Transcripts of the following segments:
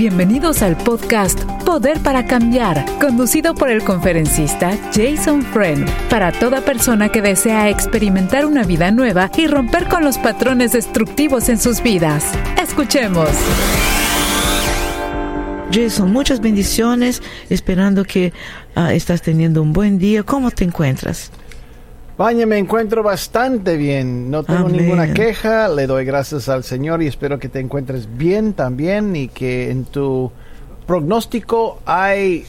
Bienvenidos al podcast Poder para Cambiar, conducido por el conferencista Jason Friend, para toda persona que desea experimentar una vida nueva y romper con los patrones destructivos en sus vidas. Escuchemos. Jason, muchas bendiciones, esperando que uh, estás teniendo un buen día. ¿Cómo te encuentras? Vaya, me encuentro bastante bien, no tengo Amén. ninguna queja, le doy gracias al Señor y espero que te encuentres bien también y que en tu pronóstico hay,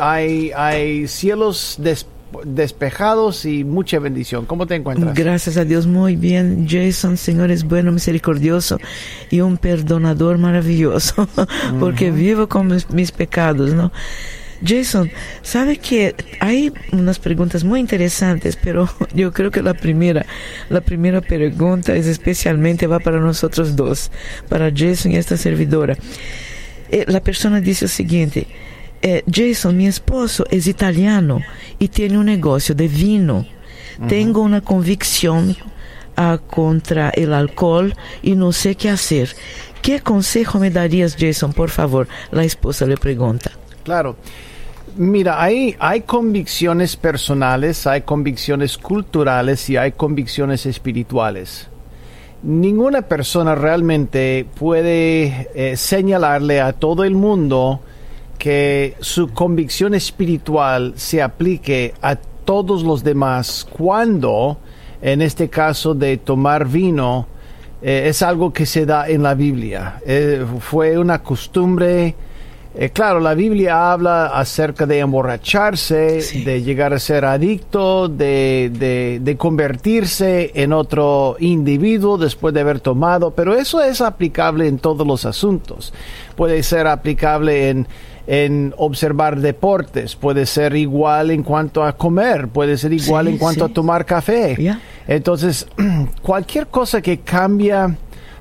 hay, hay cielos des- despejados y mucha bendición. ¿Cómo te encuentras? Gracias a Dios, muy bien. Jason, Señor es bueno, misericordioso y un perdonador maravilloso, porque vivo con mis, mis pecados, ¿no? Jason, sabe que hay unas preguntas muy interesantes, pero yo creo que la primera, la primera pregunta es especialmente va para nosotros dos, para Jason y esta servidora. Eh, la persona dice lo siguiente, eh, Jason, mi esposo es italiano y tiene un negocio de vino. Tengo una convicción ah, contra el alcohol y no sé qué hacer. ¿Qué consejo me darías, Jason, por favor? La esposa le pregunta. Claro. Mira, hay, hay convicciones personales, hay convicciones culturales y hay convicciones espirituales. Ninguna persona realmente puede eh, señalarle a todo el mundo que su convicción espiritual se aplique a todos los demás cuando, en este caso de tomar vino, eh, es algo que se da en la Biblia. Eh, fue una costumbre eh, claro, la Biblia habla acerca de emborracharse, Sí. de llegar a ser adicto, de, de- de convertirse en otro individuo después de haber tomado, pero eso es aplicable en todos los asuntos. Puede ser aplicable en, en observar deportes, puede ser igual en cuanto a comer, puede ser igual Sí, en cuanto sí. a tomar café. Entonces, cualquier cosa que cambia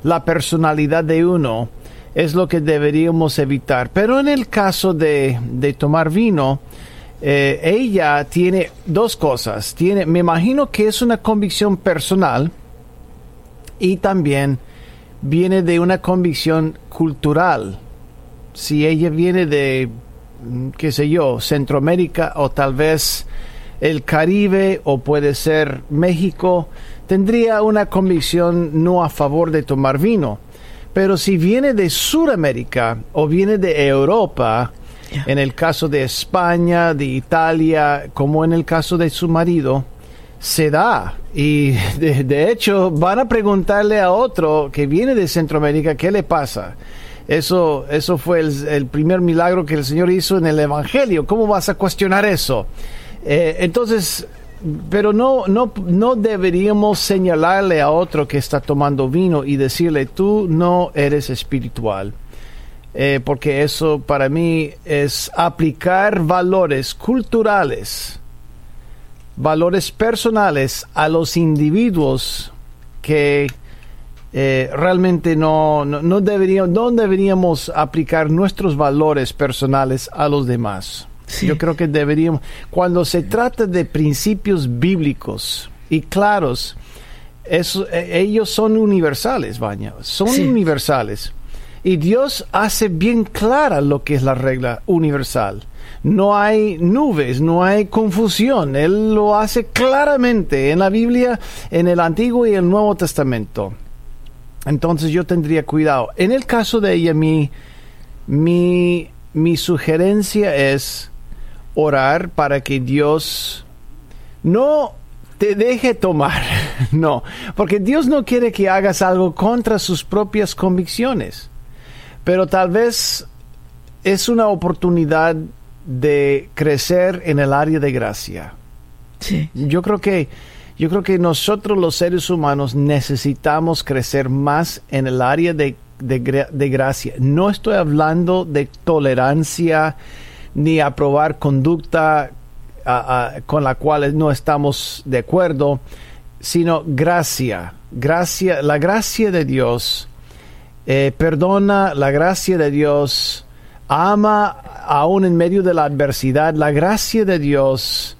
la personalidad de uno es lo que deberíamos evitar. Pero en el caso de, de tomar vino, eh, ella tiene dos cosas. Tiene, me imagino que es una convicción personal y también viene de una convicción cultural. Si ella viene de, mm, qué sé yo, Centroamérica o tal vez el Caribe o puede ser México, tendría una convicción no a favor de tomar vino. Pero si viene de Sudamérica o viene de Europa, en el caso de España, de Italia, como en el caso de su marido, se da. Y de, de hecho van a preguntarle a otro que viene de Centroamérica qué le pasa. Eso, eso fue el, el primer milagro que el Señor hizo en el Evangelio. ¿Cómo vas a cuestionar eso? Eh, entonces, pero no, no, no deberíamos señalarle a otro que está tomando vino y decirle, tú no eres espiritual. Eh, porque eso para mí es aplicar valores culturales, valores personales a los individuos que eh, realmente no, no, no deberíamos, no deberíamos aplicar nuestros valores personales a los demás. Sí. Yo creo que deberíamos, cuando se trata de principios bíblicos y claros, eso, eh, ellos son universales, Baña, son Sí. universales. Y Dios hace bien clara lo que es la regla universal. No hay nubes, no hay confusión. Él lo hace claramente en la Biblia, en el Antiguo y el Nuevo Testamento. Entonces yo tendría cuidado. En el caso de ella, mi, mi, mi sugerencia es orar para que Dios no te deje tomar. No, porque Dios no quiere que hagas algo contra sus propias convicciones. Pero tal vez es una oportunidad de crecer en el área de gracia. Sí. Yo creo que yo creo que nosotros los seres humanos necesitamos crecer más en el área de, de gracia. No estoy hablando de tolerancia ni aprobar conducta con la cual no estamos de acuerdo, sino gracia. Gracia, la gracia de Dios eh, perdona, la gracia de Dios ama aún en medio de la adversidad, la gracia de Dios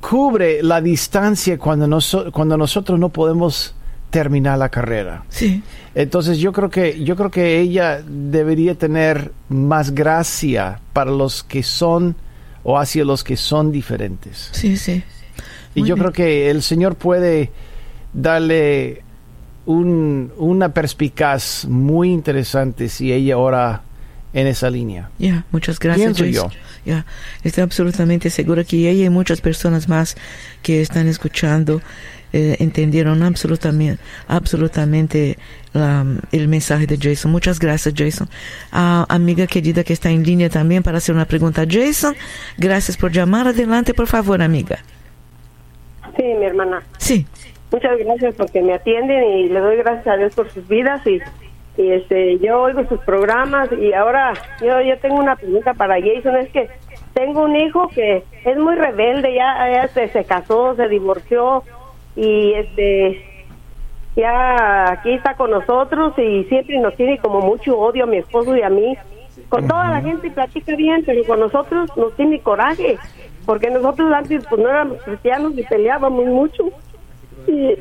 cubre la distancia cuando, cuando nosotros no podemos terminar la carrera. Sí. Entonces yo creo que yo creo que ella debería tener más gracia para los que son o hacia los que son diferentes. Sí, sí. Y Muy yo bien. creo que el Señor puede darle un, una perspicaz muy interesante si ella ora en esa línea. Ya, muchas gracias. Pienso yo. Ya, estoy absolutamente segura que ella y muchas personas más que están escuchando eh, entendieron absolutamente, absolutamente la- el mensaje de Jason. Muchas gracias, Jason. A amiga querida que está en línea también para hacer una pregunta. Jason, gracias por llamar. Adelante, por favor, amiga. Sí, mi hermana. Sí, Muchas gracias porque me atienden y le doy gracias a Dios por sus vidas y, y este yo oigo sus programas y ahora yo yo tengo una pregunta para Jason es que tengo un hijo que es muy rebelde ya, ya se, se casó se divorció y este ya aquí está con nosotros y siempre nos tiene como mucho odio a mi esposo y a mí. Con toda la gente platica bien pero con nosotros nos tiene coraje porque nosotros antes pues no éramos cristianos y peleábamos mucho. Y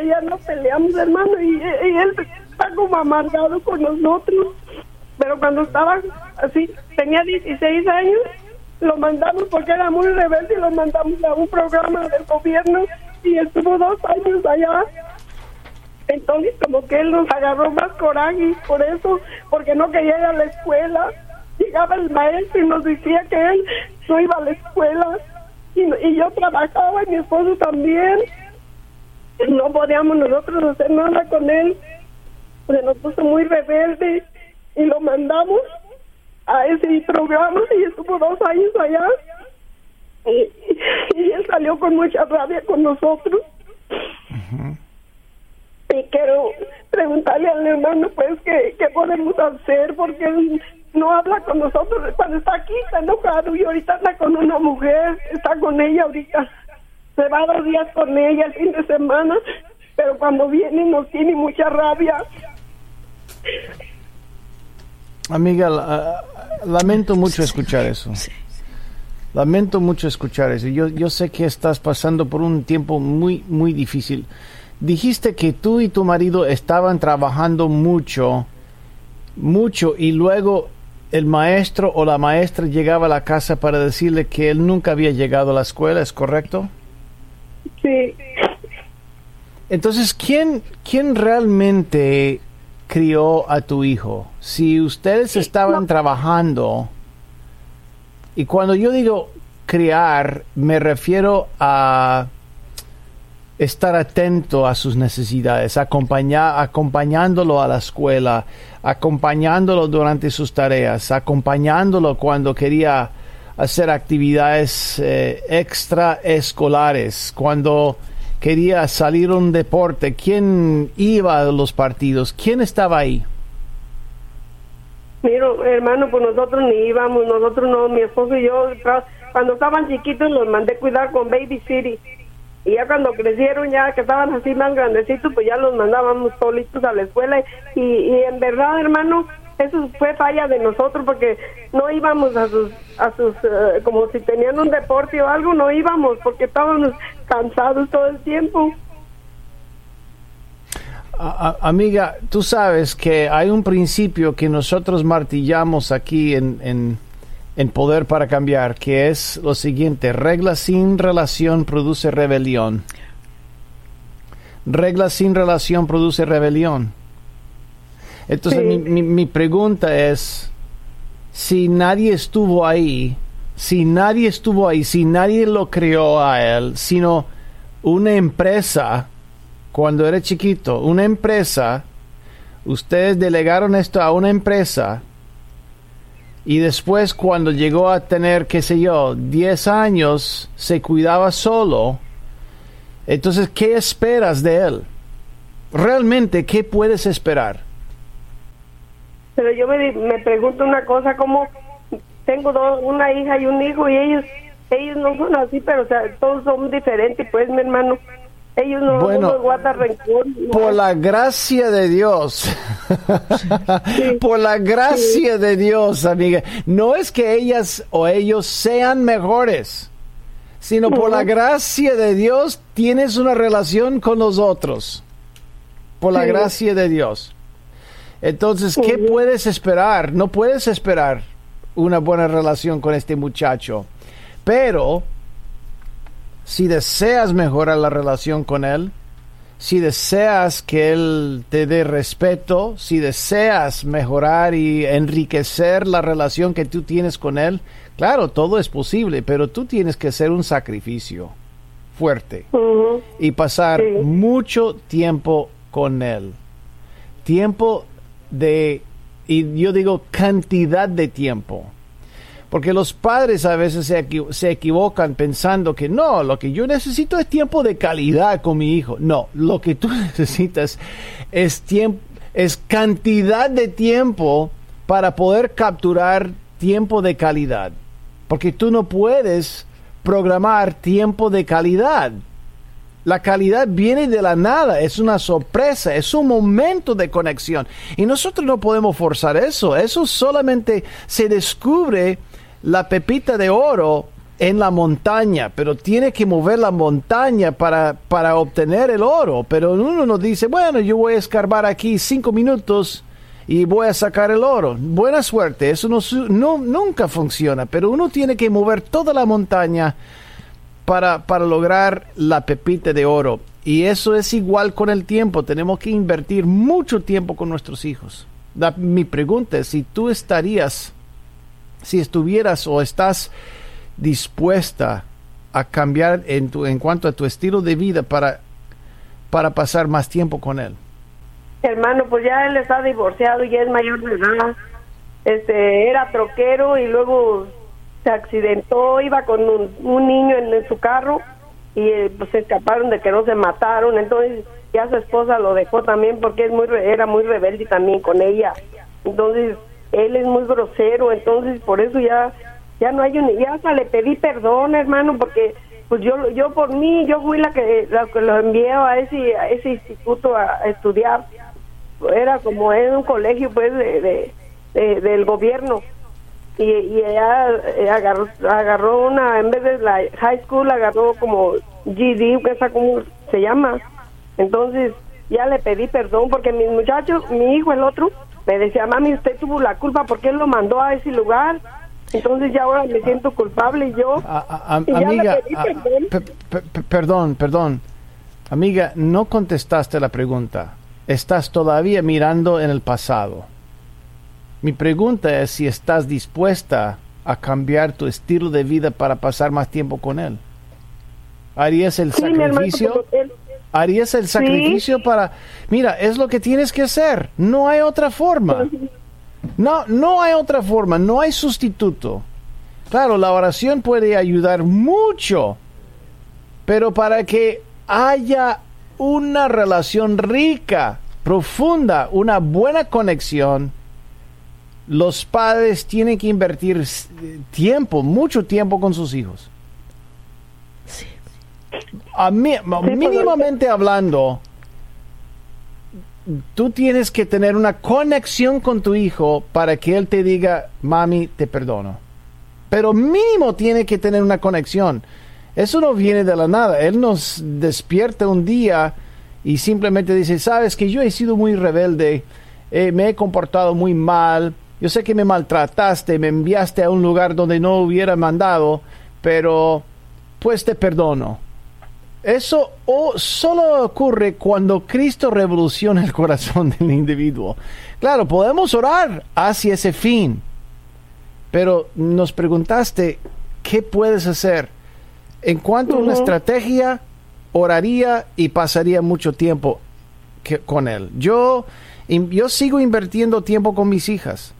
ella no peleamos hermano y, y él está como amargado con nosotros. Pero cuando estaba así tenía 16 años lo mandamos porque era muy rebelde y lo mandamos a un programa del gobierno y estuvo dos años allá. Entonces como que él nos agarró más coraje por eso porque no quería ir a la escuela. Llegaba el maestro y nos decía que él no iba a la escuela. Y, y yo trabajaba y mi esposo también. No podíamos nosotros hacer nada con él. Se nos puso muy rebelde y lo mandamos a ese programa y estuvo dos años allá y, él salió con mucha rabia con nosotros. Y quiero preguntarle al hermano pues qué, qué podemos hacer porque él no habla con nosotros. Cuando está aquí está enojado y ahorita anda con una mujer está con ella ahorita. Se va dos días con ella el fin de semana pero cuando viene nos tiene mucha rabia. Amiga, la- lamento mucho escuchar eso. sí. Lamento mucho escuchar eso. Yo, yo sé que estás pasando por un tiempo muy, muy difícil. Dijiste que tú y tu marido estaban trabajando mucho, mucho, y luego el maestro o la maestra llegaba a la casa para decirle que él nunca había llegado a la escuela, ¿es correcto? sí Entonces, ¿quién, quién realmente crió a tu hijo? Si ustedes estaban trabajando, y cuando yo digo criar, me refiero a estar atento a sus necesidades, acompañar, acompañándolo a la escuela, acompañándolo durante sus tareas, acompañándolo cuando quería hacer actividades eh, extraescolares, cuando quería salir a un deporte, quién iba a los partidos, quién estaba ahí. Mira, hermano, pues nosotros ni íbamos, nosotros no, mi esposo y yo, cuando estaban chiquitos los mandé cuidar con Baby City. Y ya cuando crecieron, ya que estaban así más grandecitos, pues ya los mandábamos solitos a la escuela. Y, y en verdad, hermano, eso fue falla de nosotros porque no íbamos a sus, a sus, eh, como si tenían un deporte o algo, no íbamos porque estábamos cansados todo el tiempo. A- a- amiga, tú sabes que hay un principio que nosotros martillamos aquí en, en, en Poder para Cambiar, que es lo siguiente, regla sin relación produce rebelión. Regla sin relación produce rebelión. Entonces Sí. mi, mi- mi pregunta es, si nadie estuvo ahí, si nadie estuvo ahí, si nadie lo creó a él, sino una empresa, cuando era chiquito, una empresa, ustedes delegaron esto a una empresa y después cuando llegó a tener, qué sé yo, 10 años, se cuidaba solo. Entonces, ¿qué esperas de él? Realmente, ¿qué puedes esperar? Pero yo me, me pregunto una cosa, como tengo dos, una hija y un hijo y ellos ellos no son así, pero o sea, todos son diferentes, pues mi hermano. Ellos no, Bueno, no guardan rencor. no. Por la gracia de Dios. Por la gracia de Dios, amiga. No es que ellas o ellos sean mejores, sino por la gracia de Dios tienes una relación con los otros. por la Sí. gracia de Dios. Entonces, ¿qué puedes esperar? No puedes esperar una buena relación con este muchacho. Pero, si deseas mejorar la relación con él, si deseas que él te dé respeto, si deseas mejorar y enriquecer la relación que tú tienes con él, claro, todo es posible, pero tú tienes que hacer un sacrificio fuerte y pasar Sí. mucho tiempo con él. Tiempo de, y yo digo cantidad de tiempo. Porque los padres a veces se, se equivocan pensando que no, lo que yo necesito es tiempo de calidad con mi hijo. No, lo que tú necesitas es es cantidad de tiempo para poder capturar tiempo de calidad. Porque tú no puedes programar tiempo de calidad. La calidad viene de la nada, es una sorpresa, es un momento de conexión. Y nosotros no podemos forzar eso, eso solamente se descubre la pepita de oro en la montaña, pero tiene que mover la montaña para, para obtener el oro. Pero uno nos dice, bueno, yo voy a escarbar aquí cinco minutos y voy a sacar el oro. Buena suerte, eso no, nunca funciona, pero uno tiene que mover toda la montaña para, para lograr la pepita de oro. Y eso es igual con el tiempo. Tenemos que invertir mucho tiempo con nuestros hijos. Mi pregunta es si tú estarías, si estuvieras o estás dispuesta a cambiar en, tu, en cuanto a tu estilo de vida para, para pasar más tiempo con él. Hermano, pues ya él está divorciado y es mayor de edad. Este, era troquero y luego se accidentó, iba con un, niño en, su carro y eh, pues se escaparon de que no se mataron. Entonces ya su esposa lo dejó también porque es muy era muy rebelde también con ella. Entonces él es muy grosero, entonces por eso ya ya no hay un ya hasta le pedí perdón, hermano, porque pues yo yo por mí yo fui la que la que lo envié a ese a ese instituto a, estudiar. Era como en un colegio pues de, de- de- del gobierno. Y, ella eh, agarró, agarró una en vez de la high school agarró como GD que como se llama. Entonces ya le pedí perdón porque mi muchacho mi hijo el otro me decía mami usted tuvo la culpa porque él lo mandó a ese lugar entonces ya ahora me siento culpable yo A- a- a- Y ya amiga, perdón. pe- pe- pe- perdón. Amiga, no contestaste la pregunta. Estás todavía mirando en el pasado. Mi pregunta es si estás dispuesta a cambiar tu estilo de vida para pasar más tiempo con él. ¿Harías el Sí, mi hermano, sacrificio? él- ¿Harías el sacrificio para... Mira, es lo que tienes que hacer. No hay otra forma. No, no hay otra forma. No hay sustituto. Claro, la oración puede ayudar mucho. Pero para que haya una relación rica, profunda, una buena conexión, los padres tienen que invertir s- tiempo, mucho tiempo con sus hijos. A mí, mínimamente hablando, tú tienes que tener una conexión con tu hijo para que él te diga, mami, te perdono. Pero mínimo tiene que tener una conexión. Eso no viene de la nada. Él nos despierta un día y simplemente dice, sabes que yo he sido muy rebelde, eh, me he comportado muy mal, yo sé que me maltrataste, me enviaste a un lugar donde no hubiera mandado, pero pues te perdono. Eso o solo ocurre cuando Cristo revoluciona el corazón del individuo. Claro, podemos orar hacia ese fin, pero nos preguntaste, ¿qué puedes hacer? En cuanto a una estrategia, oraría y pasaría mucho tiempo que- con él. Yo, yo sigo invirtiendo tiempo con mis hijas.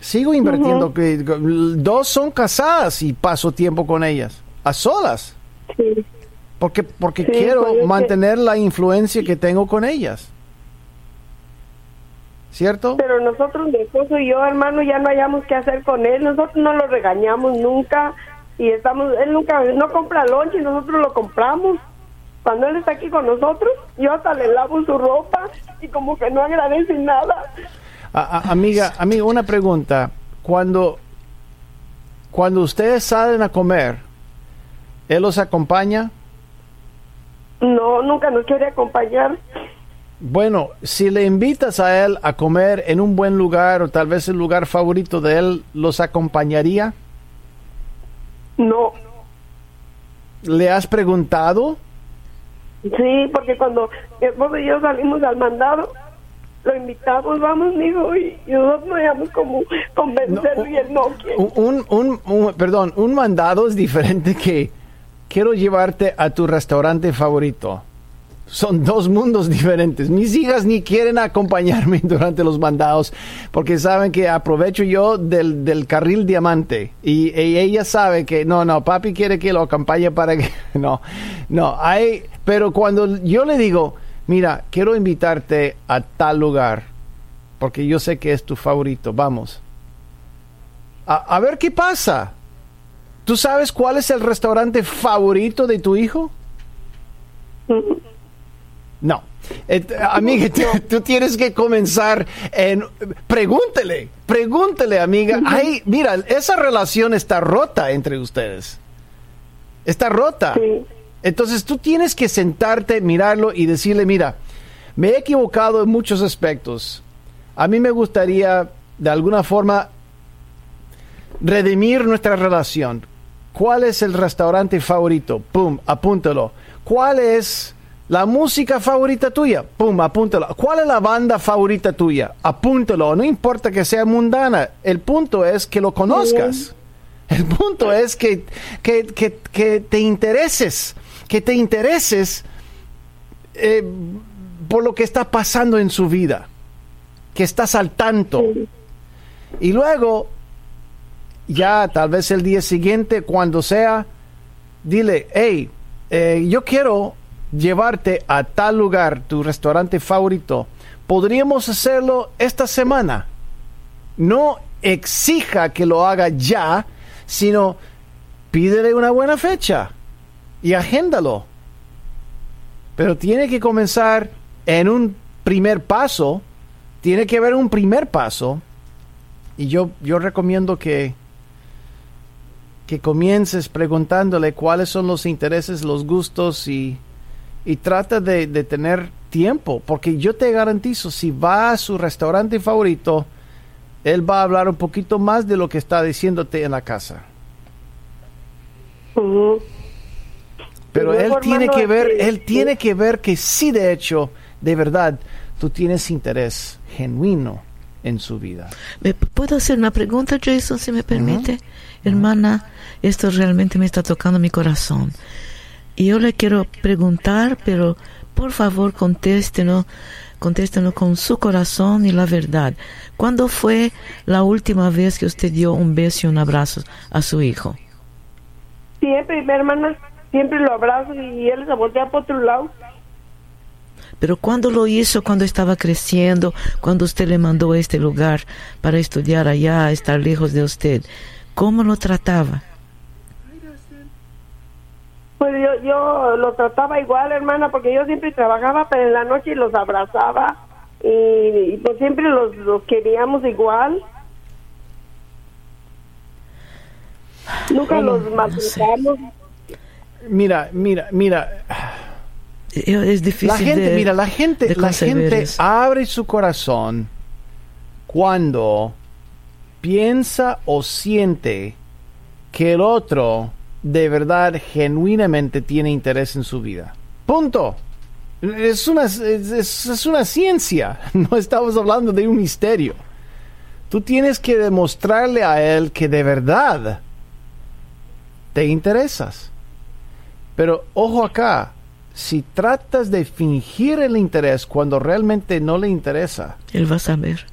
Sigo invirtiendo. que- dos son casadas y paso tiempo con ellas, a solas. sí. Porque, porque Sí, quiero pues que- mantener la influencia que tengo con ellas. ¿Cierto? Pero nosotros, mi esposo y yo, hermano, ya no hayamos qué hacer con él. Nosotros no lo regañamos nunca y estamos, él nunca, no compra lonche y nosotros lo compramos. Cuando él está aquí con nosotros, yo hasta le lavo su ropa y como que no agradece nada. A- a- amiga, amiga, una pregunta. Cuando, cuando ustedes salen a comer, ¿él los acompaña? No, nunca nos quiere acompañar. Bueno, si le invitas a él a comer en un buen lugar o tal vez el lugar favorito de él, ¿los acompañaría? No. ¿Le has preguntado? Sí, porque cuando mi esposo y yo salimos al mandado, lo invitamos, vamos, hijo, y nosotros nos como convencerlo y él no quiere. Un, un, un- perdón, un mandado es diferente que quiero llevarte a tu restaurante favorito. Son dos mundos diferentes. Mis hijas ni quieren acompañarme durante los mandados porque saben que aprovecho yo del, del carril diamante y, ella sabe que no, no, papi quiere que lo acompañe para que no, no, hay, pero cuando yo le digo, mira, quiero invitarte a tal lugar porque yo sé que es tu favorito, vamos. A, a ver qué pasa. ¿Tú sabes cuál es el restaurante favorito de tu hijo? No. Et- amiga, tú, tú tienes que comenzar en... Pregúntele, pregúntele, amiga. Ay, mira, esa relación está rota entre ustedes. Está rota. Sí. Entonces tú tienes que sentarte, mirarlo y decirle, mira, me he equivocado en muchos aspectos. A mí me gustaría, de alguna forma, redimir nuestra relación. ¿Cuál es el restaurante favorito? Pum, apúntalo. ¿Cuál es la música favorita tuya? Pum, apúntalo. ¿Cuál es la banda favorita tuya? Apúntalo. No importa que sea mundana. El punto es que lo conozcas. El punto es que, que, que- que te intereses. Que te intereses eh, por lo que está pasando en su vida. Que estás al tanto. Y luego, ya tal vez el día siguiente, cuando sea, dile, hey, eh, yo quiero llevarte a tal lugar, tu restaurante favorito. Podríamos hacerlo esta semana. No exija que lo haga ya, sino pídele una buena fecha y agéndalo. Pero tiene que comenzar en un primer paso, tiene que haber un primer paso y yo, yo recomiendo que, que comiences preguntándole cuáles son los intereses, los gustos y, y trata de, de tener tiempo, porque yo te garantizo, si va a su restaurante favorito, él va a hablar un poquito más de lo que está diciéndote en la casa. Pero él tiene que ver, este, él tiene que ver que sí, de hecho, de verdad, tú tienes interés genuino en su vida. ¿Me puedo hacer una pregunta, Jason, si me permite? Hermana, esto realmente me está tocando mi corazón. Y yo le quiero preguntar, pero por favor contéstenos, contéstenos con su corazón y la verdad. ¿Cuándo fue la última vez que usted dio un beso y un abrazo a su hijo? Siempre, mi hermana, siempre lo abrazo y él se voltea por otro lado. Pero ¿cuándo lo hizo? Cuando estaba creciendo, cuando usted le mandó a este lugar para estudiar allá, estar lejos de usted. ¿Cómo lo trataba? Pues yo, yo lo trataba igual, hermana, porque yo siempre trabajaba, pero en la noche los abrazaba y, y pues siempre los, los queríamos igual. Nunca los maltratamos. Mira, mira, mira, Eh, Es difícil la gente, de- mira, la gente, la gente abre su corazón cuando piensa o siente que el otro de verdad genuinamente tiene interés en su vida. Punto. Es una, es, es- una ciencia, no estamos hablando de un misterio. Tú tienes que demostrarle a él que de verdad te interesas. Pero ojo acá, si tratas de fingir el interés cuando realmente no le interesa, Él va a saber.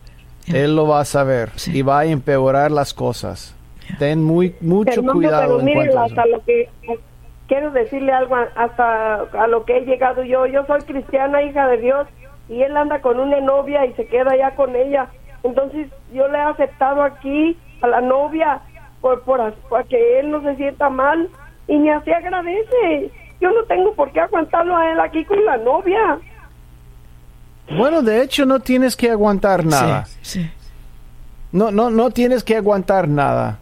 Él lo va a saber Sí. y va a empeorar las cosas. Ten muy, mucho cuidado pero en mire, cuanto a eso. hasta lo que quiero decirle algo hasta a lo que he llegado yo. Yo soy cristiana, hija de Dios, y él anda con una novia y se queda allá con ella. Entonces yo le he aceptado aquí a la novia por, por, para que él no se sienta mal y ni así agradece. Yo no tengo por qué aguantarlo a él aquí con la novia. Bueno, de hecho no tienes que aguantar nada. Sí, sí. No, no, no tienes que aguantar nada.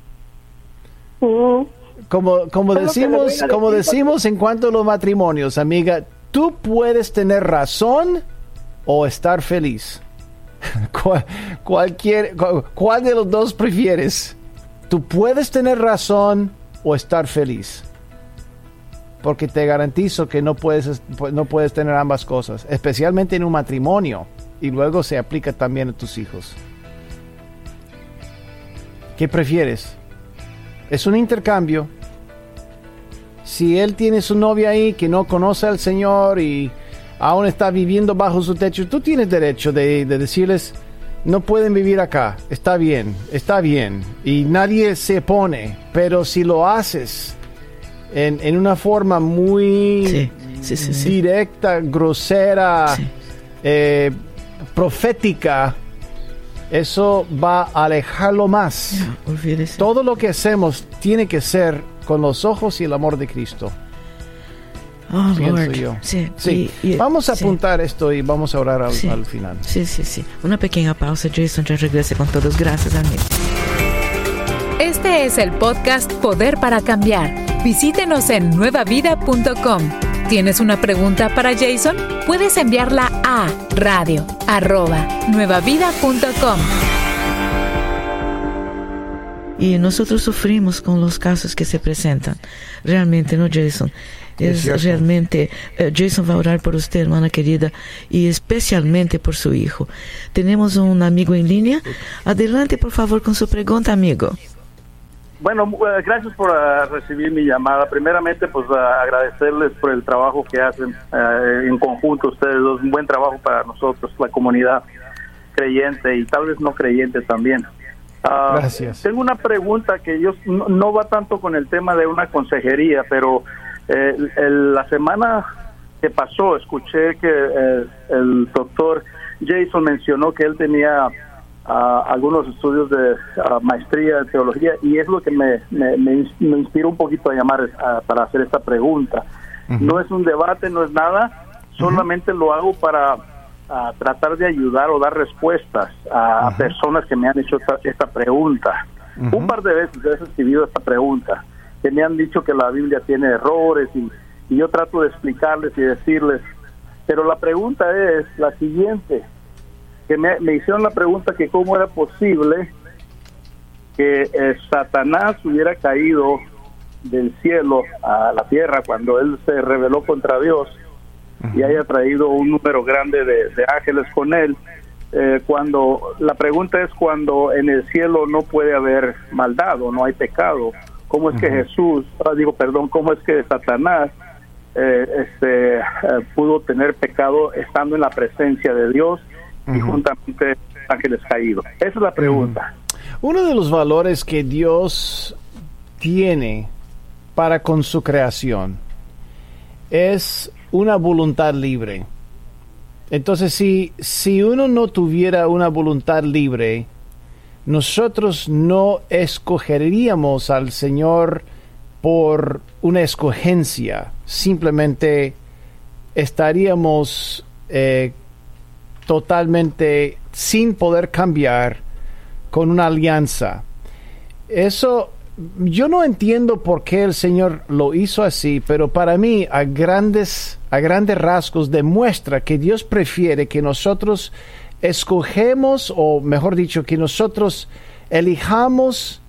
Como, como decimos, como decimos en cuanto a los matrimonios, amiga, tú puedes tener razón o estar feliz? ¿Cuál, cualquier, ¿Cuál de los dos prefieres? Tú puedes tener razón o estar feliz. Porque te garantizo que no puedes, no puedes tener ambas cosas, especialmente en un matrimonio. Y luego se aplica también a tus hijos. ¿Qué prefieres? Es un intercambio. Si él tiene su novia ahí que no conoce al Señor y aún está viviendo bajo su techo, tú tienes derecho de, decirles, no pueden vivir acá, está bien, está bien, y nadie se pone, pero si lo haces en, una forma muy directa, grosera, eh, profética, eso va a alejarlo más. Todo lo que hacemos tiene que ser con los ojos y el amor de Cristo. Oh, Lord. Sí, sí. vamos a apuntar esto y vamos a orar al, al, final. Sí, sí, sí. Una pequeña pausa, Jason, ya regrese con todos. Gracias, amigo. Este es el podcast Poder para Cambiar. Visítenos en nuevavida.com. ¿Tienes una pregunta para Jason? Puedes enviarla a radio arroba nuevavida.com. Y nosotros sufrimos con los casos que se presentan. Realmente, ¿no, Jason? Es, realmente, eh, Jason va a orar por usted, hermana querida, y especialmente por su hijo. Tenemos un amigo en línea. Adelante, por favor, con su pregunta, amigo. Bueno, eh, gracias por uh, recibir mi llamada. Primeramente, pues uh, agradecerles por el trabajo que hacen uh, en conjunto ustedes dos. Un buen trabajo para nosotros, la comunidad creyente y tal vez no creyente también. Ah, gracias. Tengo una pregunta que yo no, va tanto con el tema de una consejería, pero eh, la semana que pasó escuché que eh, el doctor Jason mencionó que él tenía algunos estudios de maestría en teología y es lo que me, me, me, inspiró un poquito a llamar para hacer esta pregunta. No es un debate, no es nada, solamente lo hago para tratar de ayudar o dar respuestas a personas que me han hecho esta, pregunta. Un par de veces he recibido esta pregunta, que me han dicho que la Biblia tiene errores y, y yo trato de explicarles y decirles, pero la pregunta es la siguiente, me, hicieron la pregunta que cómo era posible que eh, Satanás hubiera caído del cielo a la tierra cuando él se rebeló contra Dios y haya traído un número grande de, ángeles con él. Eh, cuando la pregunta es cuando en el cielo no puede haber maldad o no hay pecado, ¿cómo es que Jesús, ah, digo, perdón, cómo es que Satanás eh, este, pudo tener pecado estando en la presencia de Dios y juntamente ángeles caídos? Esa es la pregunta. Uno de los valores que Dios tiene para con su creación es una voluntad libre. Entonces, si, si uno no tuviera una voluntad libre, nosotros no escogeríamos al Señor por una escogencia, simplemente estaríamos eh, totalmente sin poder cambiar con una alianza. Eso yo no entiendo por qué el Señor lo hizo así, pero para mí a grandes a grandes rasgos demuestra que Dios prefiere que nosotros escogemos o mejor dicho que nosotros elijamos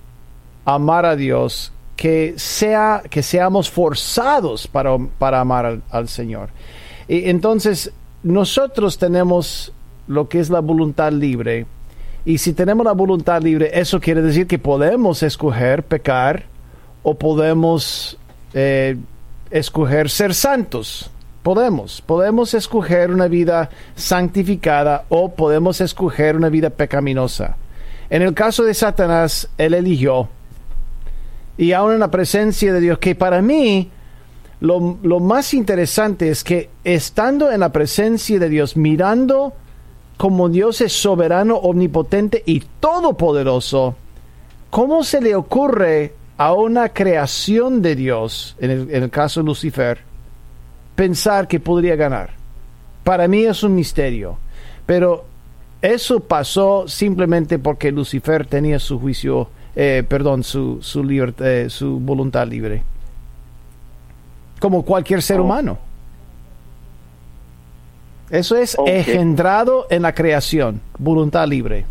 amar a Dios que sea que seamos forzados para, para amar al, al Señor. Y entonces nosotros tenemos lo que es la voluntad libre. Y si tenemos la voluntad libre, eso quiere decir que podemos escoger pecar o podemos eh, escoger ser santos. Podemos, podemos escoger una vida santificada o podemos escoger una vida pecaminosa. En el caso de Satanás, él eligió. Y aún en la presencia de Dios, que para mí lo, más interesante es que estando en la presencia de Dios, mirando como Dios es soberano, omnipotente y todopoderoso, ¿cómo se le ocurre a una creación de Dios, en el, caso de Lucifer, pensar que podría ganar? Para mí es un misterio, pero eso pasó simplemente porque Lucifer tenía su juicio, eh, perdón, su, su, libertad, su voluntad libre como cualquier ser oh. humano. Eso es engendrado en la creación, voluntad libre.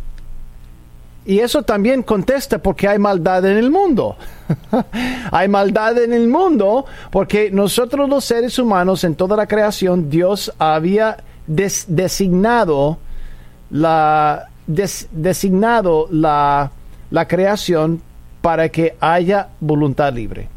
Y eso también contesta porque hay maldad en el mundo. hay maldad en el mundo porque nosotros los seres humanos en toda la creación, Dios había des- designado la des- designado la, la creación para que haya voluntad libre.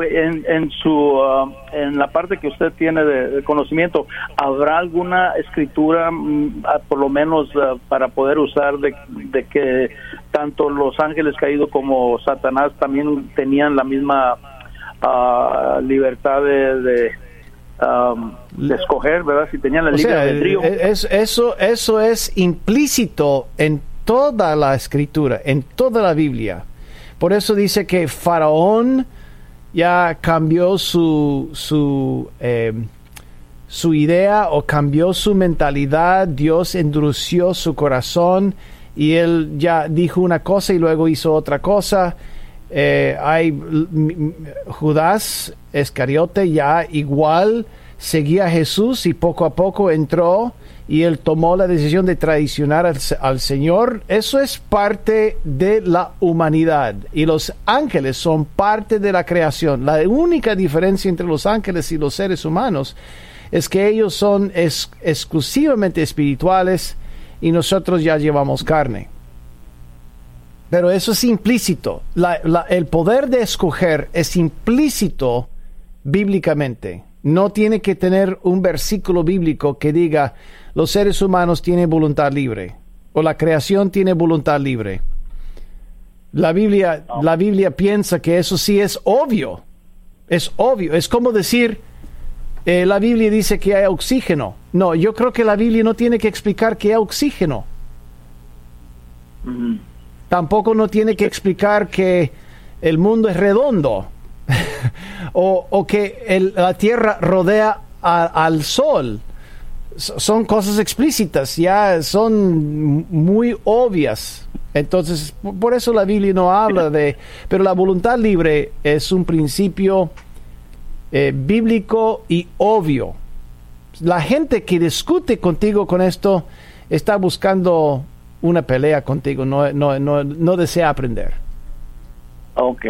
En, en su uh, en la parte que usted tiene de, de conocimiento, ¿habrá alguna escritura, mm, por lo menos ah, para poder usar de, de que tanto los ángeles caídos como Satanás también tenían la misma ah, libertad de, de, um, de escoger, ¿verdad? Si tenían el O libre albedrío. eh, es- eso, eso es implícito en toda la escritura, en toda la Biblia. Por eso dice que Faraón ya cambió su, su, eh, su idea o cambió su mentalidad, Dios endureció su corazón y él ya dijo una cosa y luego hizo otra cosa. Eh, hay Judas Iscariote ya igual seguía a Jesús y poco a poco entró y él tomó la decisión de traicionar al, al Señor. Eso es parte de la humanidad y los ángeles son parte de la creación. La única diferencia entre los ángeles y los seres humanos es que ellos son exclusivamente espirituales y nosotros ya llevamos carne. Pero eso es implícito. El poder de escoger es implícito bíblicamente. No tiene que tener un versículo bíblico que diga los seres humanos tienen voluntad libre o la creación tiene voluntad libre. La Biblia, la Biblia piensa que eso sí es obvio. Es obvio. Es como decir, eh, la Biblia dice que hay oxígeno. No, yo creo que la Biblia no tiene que explicar que hay oxígeno. Tampoco no tiene que explicar que el mundo es redondo o, que la Tierra rodea al Sol. Son cosas explícitas, ya son muy obvias. Entonces, por eso la Biblia no habla de... Pero la voluntad libre es un principio eh, bíblico y obvio. La gente que discute contigo con esto está buscando una pelea contigo, no, no, desea aprender. Ok.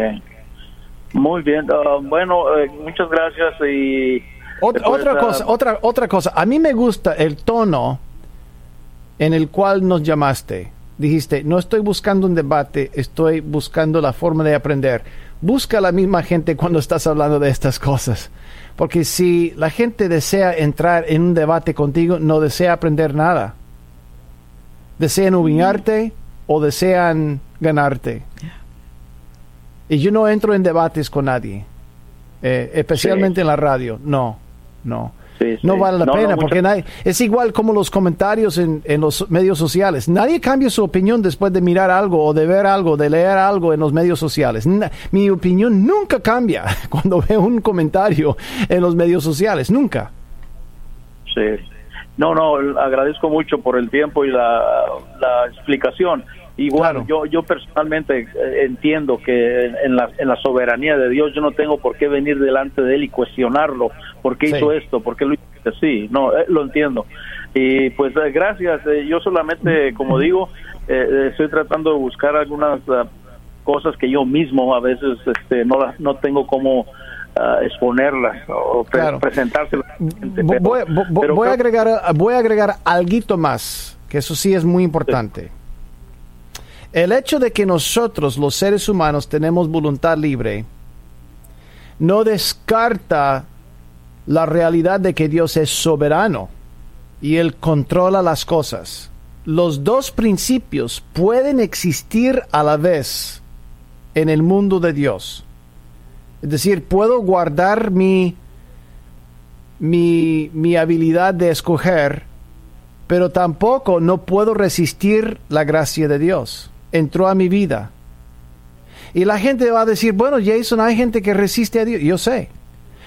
Muy bien. ah, bueno, eh, muchas gracias y... Ot- otra ah, cosa, otra, otra cosa. A mí me gusta el tono en el cual nos llamaste. Dijiste, no estoy buscando un debate, estoy buscando la forma de aprender. Busca a la misma gente cuando estás hablando de estas cosas. Porque si la gente desea entrar en un debate contigo, no desea aprender nada. Desean humillarte o desean ganarte. Y yo no entro en debates con nadie. Eh, especialmente en la radio. No, no. Sí, No vale la No, pena porque nadie, es igual como los comentarios en, en los medios sociales. Nadie cambia su opinión después de mirar algo o de ver algo, de leer algo en los medios sociales. Na- mi opinión nunca cambia cuando veo un comentario en los medios sociales. Nunca. Sí. No, no, agradezco mucho por el tiempo y la, la explicación. Igual, Claro. yo, yo personalmente eh, entiendo que en la, en la soberanía de Dios yo no tengo por qué venir delante de Él y cuestionarlo. ¿Por qué Sí. hizo esto? ¿Por qué lo hizo así? No, eh, lo entiendo. Y pues eh, gracias. Eh, yo solamente, como digo, eh, estoy tratando de buscar algunas ah, cosas que yo mismo a veces este, no, las- no tengo como ah, exponerlas o pre- Claro. presentárselas. pero- voy, vo- pero voy a agregar, voy a agregar algo más, que eso sí es muy importante. El hecho de que nosotros, los seres humanos, tenemos voluntad libre, no descarta la realidad de que Dios es soberano y Él controla las cosas. Los dos principios pueden existir a la vez en el mundo de Dios. Es decir, puedo guardar mi, mi, mi habilidad de escoger, pero tampoco no puedo resistir la gracia de Dios. Entró a mi vida. Y la gente va a decir, bueno, Jason, hay gente que resiste a Dios. Yo sé.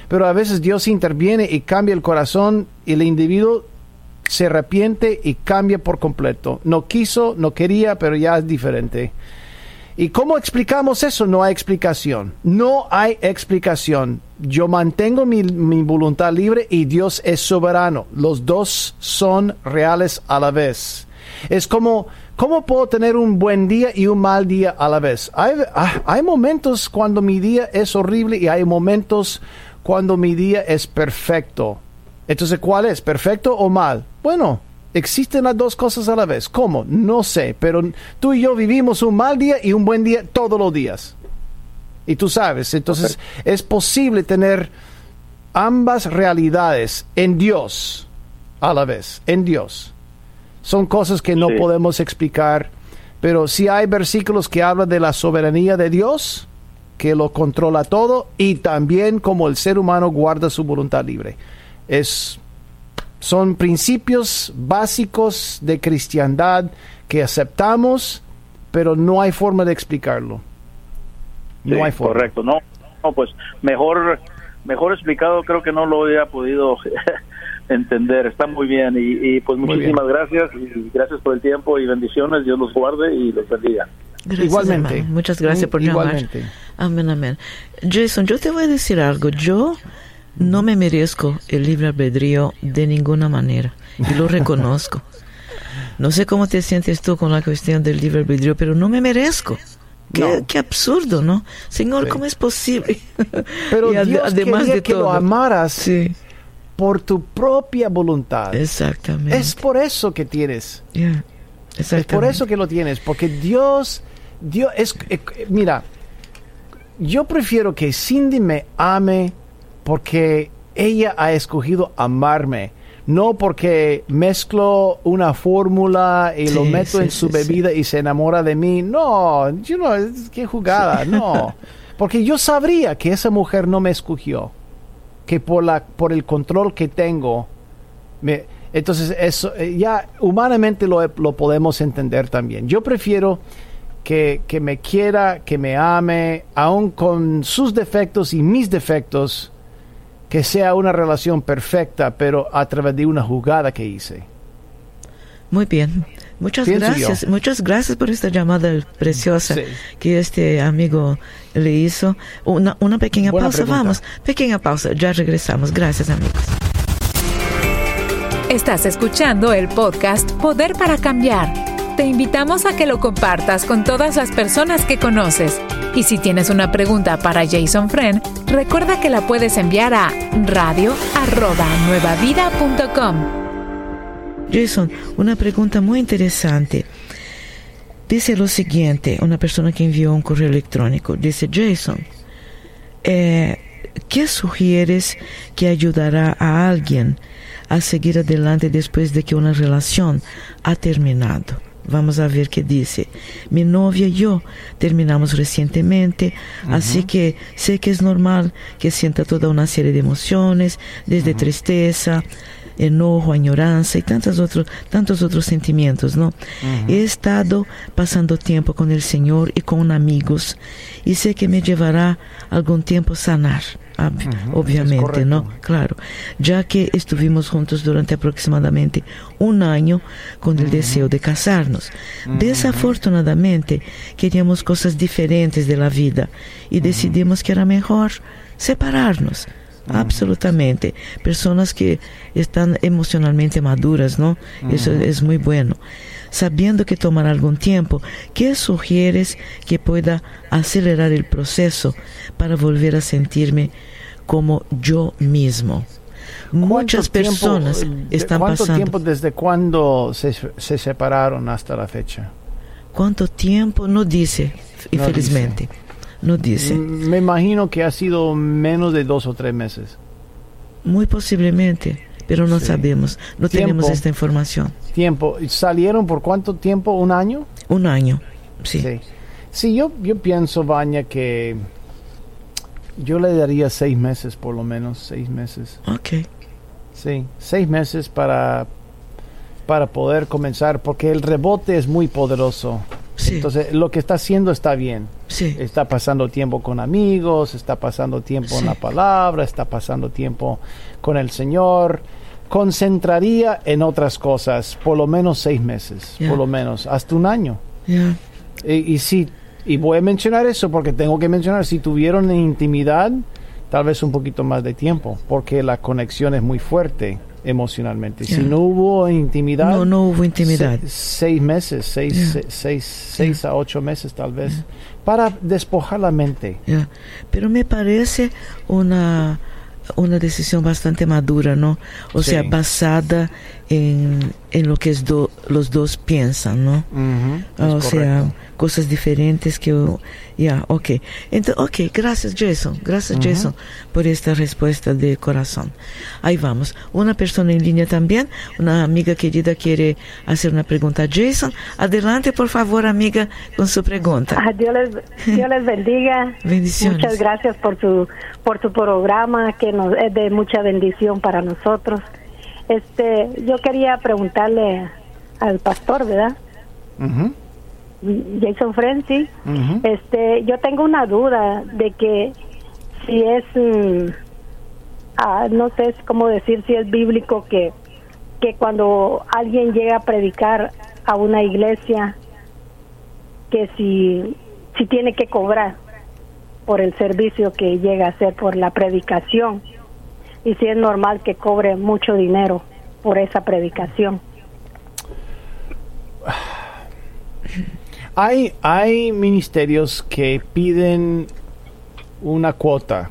Pero a veces Dios interviene y cambia el corazón y el individuo se arrepiente y cambia por completo. No quiso, no quería, pero ya es diferente. ¿Y cómo explicamos eso? No hay explicación. No hay explicación. Yo mantengo mi, mi, voluntad libre y Dios es soberano. Los dos son reales a la vez. Es como, ¿cómo puedo tener un buen día y un mal día a la vez? Hay, ah, hay momentos cuando mi día es horrible y hay momentos cuando mi día es perfecto. Entonces, ¿cuál es? ¿Perfecto o mal? Bueno, Existen las dos cosas a la vez. ¿Cómo? No sé, pero tú y yo vivimos un mal día y un buen día todos los días. Y tú sabes, entonces es posible tener ambas realidades en Dios a la vez, en Dios. Son cosas que no Sí. podemos explicar, pero sí hay versículos que hablan de la soberanía de Dios, que lo controla todo, y también como el ser humano guarda su voluntad libre. Es son principios básicos de cristiandad que aceptamos, pero no hay forma de explicarlo. No Sí, hay forma. Correcto, no, no, pues mejor, mejor explicado creo que no lo había podido entender. Está muy bien y, y, pues muchísimas gracias y gracias por el tiempo y bendiciones. Dios los guarde y los bendiga. Gracias, Igualmente. hermano. Muchas gracias por Igualmente. llamar. Amén, amén. Jason, yo te voy a decir algo. Yo no me merezco el libre albedrío de ninguna manera. Y lo reconozco. No sé cómo te sientes tú con la cuestión del libre albedrío, pero no me merezco. Qué, No. qué absurdo, ¿no? Señor, Sí. ¿cómo es posible? Pero Y Dios quería que lo amaras Sí, por tu propia voluntad. exactamente. Es por eso que tienes. Yeah, Es por eso que lo tienes, porque Dios, Dios es, eh, mira, yo prefiero que Cindy me ame porque ella ha escogido amarme, no porque mezclo una fórmula y lo meto sí, en su sí, bebida y se enamora de mí. No, yo no, es- qué jugada, no. Porque yo sabría que esa mujer no me escogió, que por la por el control que tengo me- entonces, eso eh, ya humanamente lo, lo podemos entender también. Yo prefiero que, que me quiera, que me ame, aun con sus defectos y mis defectos, que sea una relación perfecta, pero a través de una jugada que hice. Muy bien. Muchas Pienso gracias. yo. Muchas gracias por esta llamada preciosa Sí. que este amigo le hizo. Una, una pequeña Buena pausa. pregunta. Vamos. Pequeña pausa. Ya regresamos. Gracias, amigos. Estás escuchando el podcast Poder para Cambiar. Te invitamos a que lo compartas con todas las personas que conoces. Y si tienes una pregunta para Jason Friend, recuerda que la puedes enviar a radio@nuevavida.com. Jason, una pregunta muy interesante. Dice lo siguiente, una persona que envió un correo electrónico. Dice, Jason, eh, ¿qué sugieres que ayudará a alguien a seguir adelante después de que una relación ha terminado? Vamos a ver qué dice. Mi novia y yo terminamos recientemente, así que sé que es normal que sienta toda una serie de emociones, desde tristeza, enojo, añoranza y tantos otros, tantos otros sentimientos, ¿no? He estado pasando tiempo con el Señor y con amigos y sé que me llevará algún tiempo sanar, ob- obviamente, ¿no? correcto. Claro, ya que estuvimos juntos durante aproximadamente un año con el deseo de casarnos. Desafortunadamente, queríamos cosas diferentes de la vida y decidimos que era mejor separarnos. Absolutamente. Personas que están emocionalmente maduras, ¿no? Eso es muy bueno. Sabiendo que tomará algún tiempo, ¿qué sugieres que pueda acelerar el proceso para volver a sentirme como yo mismo? Muchas ¿Cuánto tiempo, personas eh, están ¿Cuánto pasando. tiempo desde cuándo se, se separaron hasta la fecha? ¿Cuánto tiempo? No dice, No infelizmente. No dice. Mm, Me imagino que ha sido menos de dos o tres meses. Muy posiblemente, pero no Sí. sabemos. No Tiempo. tenemos esta información. Tiempo. ¿Salieron por cuánto tiempo? ¿Un año? Un año. Sí. Sí, Sí, yo, yo pienso, Baña, que yo le daría seis meses, por lo menos, seis meses. Ok. Sí, seis meses para, para poder comenzar, porque el rebote es muy poderoso. Sí. Entonces, lo que está haciendo está bien. sí. Está pasando tiempo con amigos, está pasando tiempo en la palabra, está pasando tiempo con el Señor. Concentraría en otras cosas, por lo menos seis meses, por lo menos, hasta un año. Y, y si Y voy a mencionar eso porque tengo que mencionar, si tuvieron intimidad, tal vez un poquito más de tiempo, porque la conexión es muy fuerte emocionalmente. Si no hubo intimidad... No, no hubo intimidad. seis meses, seis, seis, seis a ocho meses tal vez, para despojar la mente. Pero me parece una una decisión bastante madura, ¿no? O sea, basada en, en, lo que es do, los dos piensan, ¿no? o sea, cosas diferentes que... Ya, ok. Entonces, ok, gracias Jason, gracias Jason por esta respuesta de corazón. Ahí vamos. Una persona en línea también, una amiga querida quiere hacer una pregunta a Jason. Adelante, por favor, amiga, con su pregunta. Ah, Dios, les, Dios les bendiga. Bendiciones. Muchas gracias por su, por su programa, que nos, es de mucha bendición para nosotros. Este, yo quería preguntarle al pastor, ¿verdad? Jason Frenzy, este, yo tengo una duda de que si es, mm, ah, no sé cómo decir si es bíblico que, que cuando alguien llega a predicar a una iglesia, que si, si tiene que cobrar por el servicio que llega a hacer por la predicación y si es normal que cobre mucho dinero por esa predicación. Hay, hay ministerios que piden una cuota.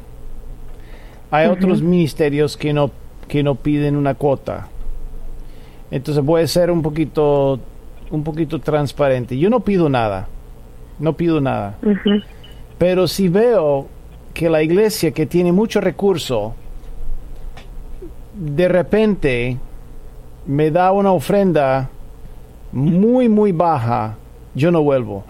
Hay otros ministerios que no, que no piden una cuota. Entonces voy a ser un poquito, un poquito transparente. Yo no pido nada. No pido nada. Pero si veo que la iglesia que tiene mucho recurso, de repente me da una ofrenda muy, muy baja, yo no vuelvo.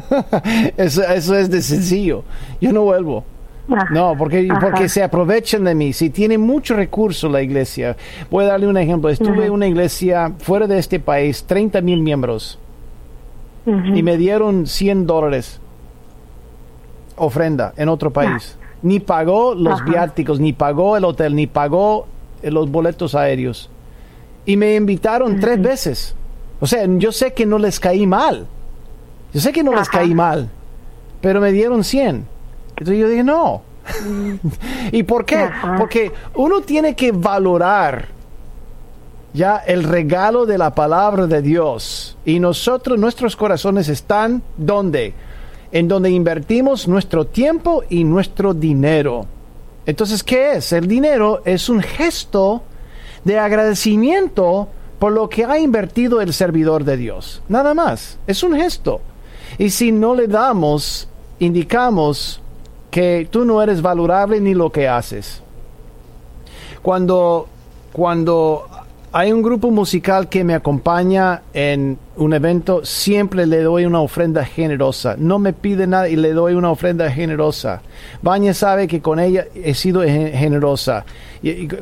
eso, eso, es de sencillo. Yo no vuelvo. Ah, no, porque, porque se aprovechan de mí. Si tiene mucho recurso la iglesia, voy a darle un ejemplo. Estuve en una iglesia fuera de este país, 30 mil miembros, y me dieron 100 dólares ofrenda en otro país. Ni pagó los viáticos, ni pagó el hotel, ni pagó los boletos aéreos. Y me invitaron tres veces. O sea, yo sé que no les caí mal. Yo sé que no les caí mal. Pero me dieron 100. Entonces yo dije, no. ¿Y por qué? Porque uno tiene que valorar ya el regalo de la palabra de Dios. Y nosotros, nuestros corazones están donde? En donde invertimos nuestro tiempo y nuestro dinero. Entonces, ¿qué es? El dinero es un gesto de agradecimiento por lo que ha invertido el servidor de Dios. Nada más. Es un gesto. Y si no le damos, indicamos que tú no eres valorable ni lo que haces. Cuando, cuando hay un grupo musical que me acompaña en un evento, siempre le doy una ofrenda generosa. No me pide nada y le doy una ofrenda generosa. Baña sabe que con ella he sido generosa.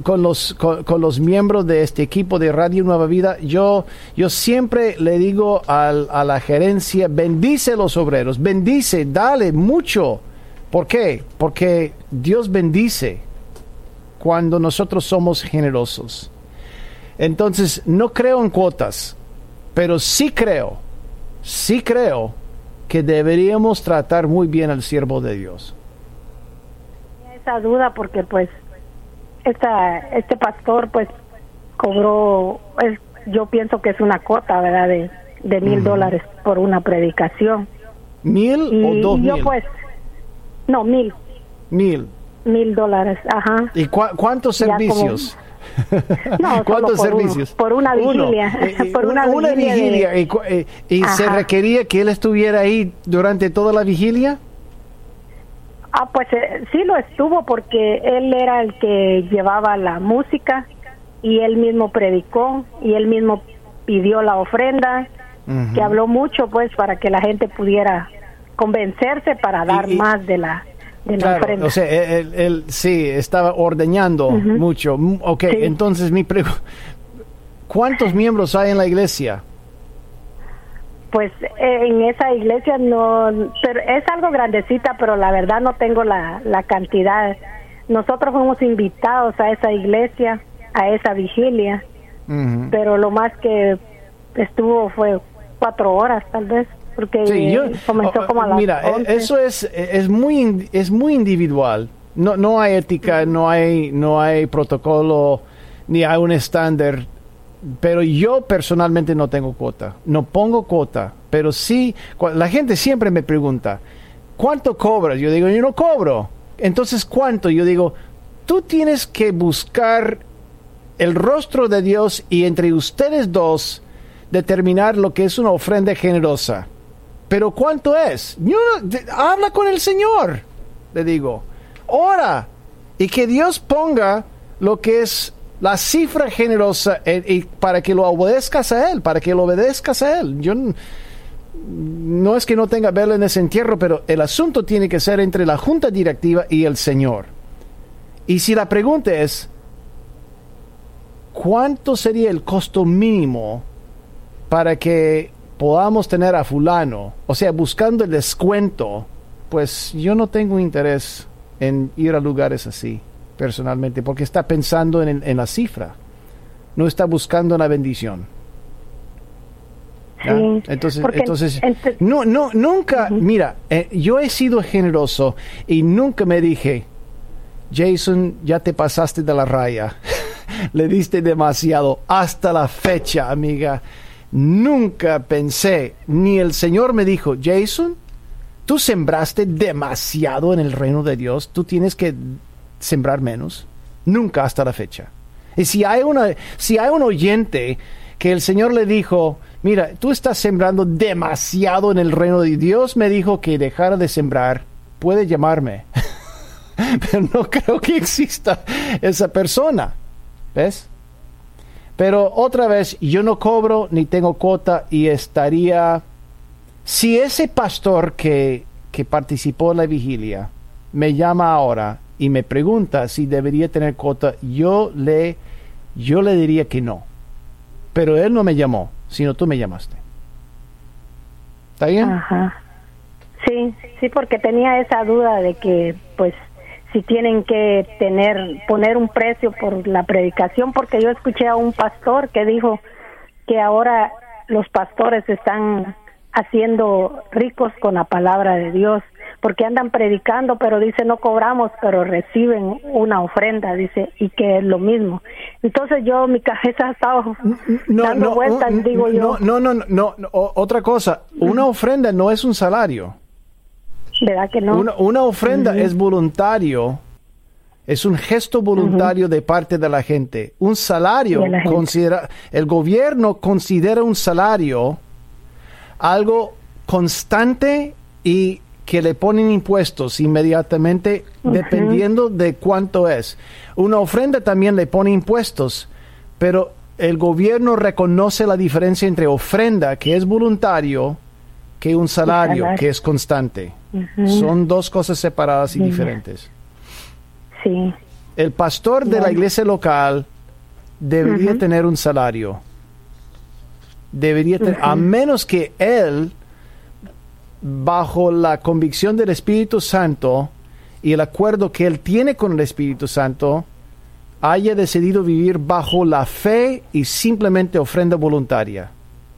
Con, los, con, los miembros de este equipo de Radio Nueva Vida, yo, yo siempre le digo a la gerencia, bendice a los obreros, bendice, dale mucho. ¿Por qué? Porque Dios bendice cuando nosotros somos generosos. Entonces, no creo en cuotas, pero sí creo, sí creo que deberíamos tratar muy bien al siervo de Dios. Esa duda porque pues esta, este pastor pues cobró, yo pienso que es una cuota, ¿verdad? De, de mil dólares por una predicación. ¿Mil o dos yo pues, no, mil. Mil. Mil dólares, ajá. ¿Y cuántos servicios? No, ¿Cuántos servicios? por una vigilia. por una, vigilia. ¿Y, se requería que él estuviera ahí durante toda la vigilia? Ah, pues eh, sí lo estuvo porque él era el que llevaba la música y él mismo predicó y él mismo pidió la ofrenda, que habló mucho pues para que la gente pudiera convencerse para dar más de la claro, o sea, él, sí, estaba ordeñando mucho. Mm, ok, entonces mi pregunta, ¿cuántos miembros hay en la iglesia? Pues en esa iglesia no, pero es algo grandecita, pero la verdad no tengo la, la cantidad. Nosotros fuimos invitados a esa iglesia, a esa vigilia, pero lo más que estuvo fue cuatro horas tal vez. Porque Sí, yo- comenzó oh, como a las Mira, eh, 11. eso es, es, muy, es muy individual. No, no hay ética, no hay, no hay protocolo, ni hay un estándar. Pero yo personalmente no tengo cuota. No pongo cuota. Pero sí, la gente siempre me pregunta, ¿cuánto cobras? Yo digo, yo no cobro. Entonces, ¿cuánto? Yo digo, tú tienes que buscar el rostro de Dios y entre ustedes dos determinar lo que es una ofrenda generosa. Pero ¿cuánto es? Yo habla con el Señor, le digo. Ora y que Dios ponga lo que es la cifra generosa eh, y para que lo obedezcas a Él, para que lo obedezcas a Él. Yo no es que no tenga vela en ese entierro, pero el asunto tiene que ser entre la junta directiva y el Señor. Y si la pregunta es, ¿cuánto sería el costo mínimo para que podamos tener a fulano? O sea, buscando el descuento, pues yo no tengo interés en ir a lugares así, personalmente, porque está pensando en, en la cifra, no está buscando una bendición. Sí, Entonces, entonces ent- no, no, nunca, mira, eh, yo he sido generoso y nunca me dije, Jason, ya te pasaste de la raya, le diste demasiado, hasta la fecha, amiga, nunca pensé, ni el Señor me dijo, Jason, tú sembraste demasiado en el reino de Dios, tú tienes que sembrar menos, nunca hasta la fecha. Y si hay, una, si hay un oyente que el Señor le dijo, mira, tú estás sembrando demasiado en el reino de Dios, me dijo que dejara de sembrar, puede llamarme. Pero no creo que exista esa persona. ¿Ves? Pero otra vez, yo no cobro ni tengo cuota y estaría... Si ese pastor que, que participó en la vigilia me llama ahora y me pregunta si debería tener cuota, yo le, yo le diría que no. Pero él no me llamó, sino tú me llamaste. ¿Está bien? Ajá. Sí, sí, porque tenía esa duda de que, pues, si tienen que tener, poner un precio por la predicación, porque yo escuché a un pastor que dijo que ahora los pastores están haciendo ricos con la palabra de Dios, porque andan predicando, pero dice no cobramos, pero reciben una ofrenda, dice, y que es lo mismo. Entonces yo, mi cabeza ha estado dando vueltas, digo yo, no, no, no, no, otra cosa, una ofrenda no es un salario. ¿Verdad que no? Una, una ofrenda es voluntario, es un gesto voluntario de parte de la gente. Un salario, gente. considera, el gobierno considera un salario algo constante y que le ponen impuestos inmediatamente dependiendo de cuánto es. Una ofrenda también le pone impuestos, pero el gobierno reconoce la diferencia entre ofrenda, que es voluntario, que un salario, salario. que es constante. Son dos cosas separadas y diferentes. Sí. El pastor de la iglesia local debería tener un salario. Debería tener, a menos que él, bajo la convicción del Espíritu Santo y el acuerdo que él tiene con el Espíritu Santo, haya decidido vivir bajo la fe y simplemente ofrenda voluntaria.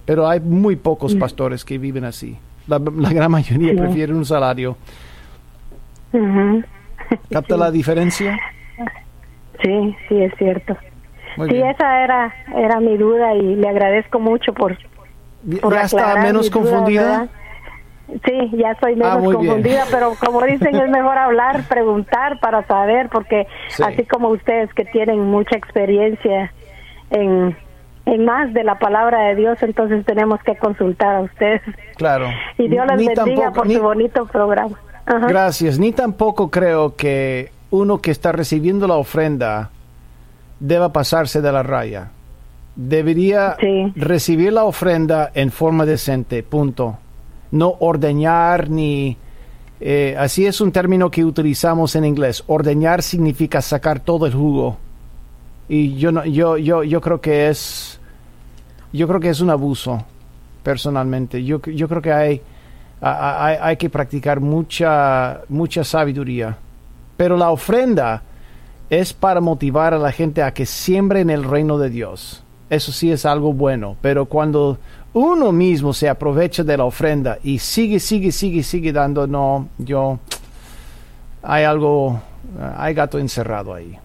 Pero hay muy pocos pastores que viven así. La, la gran mayoría Sí. prefieren un salario. Ujú. ¿Capta la diferencia? Sí, sí, es cierto. Muy sí, bien. esa era era mi duda y le agradezco mucho por, por ¿Ya está menos duda, confundida? Sí, ya soy menos Ah, muy bien. confundida, pero como dicen es mejor hablar, preguntar para saber, porque Sí. así como ustedes que tienen mucha experiencia en, en más de la palabra de Dios, entonces tenemos que consultar a ustedes. Claro. Y Dios les Ni bendiga tampoco- por ni- su bonito programa. Ajá. Gracias. Ni tampoco creo que uno que está recibiendo la ofrenda deba pasarse de la raya. Debería Sí. recibir la ofrenda en forma decente, punto. No ordeñar ni... eh, así es un término que utilizamos en inglés. Ordeñar significa sacar todo el jugo. Y yo, no, yo, yo, yo creo que es... Yo creo que es un abuso, personalmente. Yo, yo creo que hay, hay, hay que practicar mucha, mucha sabiduría. Pero la ofrenda es para motivar a la gente a que siembre en el reino de Dios. eso sí es algo bueno, pero cuando uno mismo se aprovecha de la ofrenda y sigue, sigue, sigue, sigue dando, no, yo, hay algo, hay gato encerrado ahí.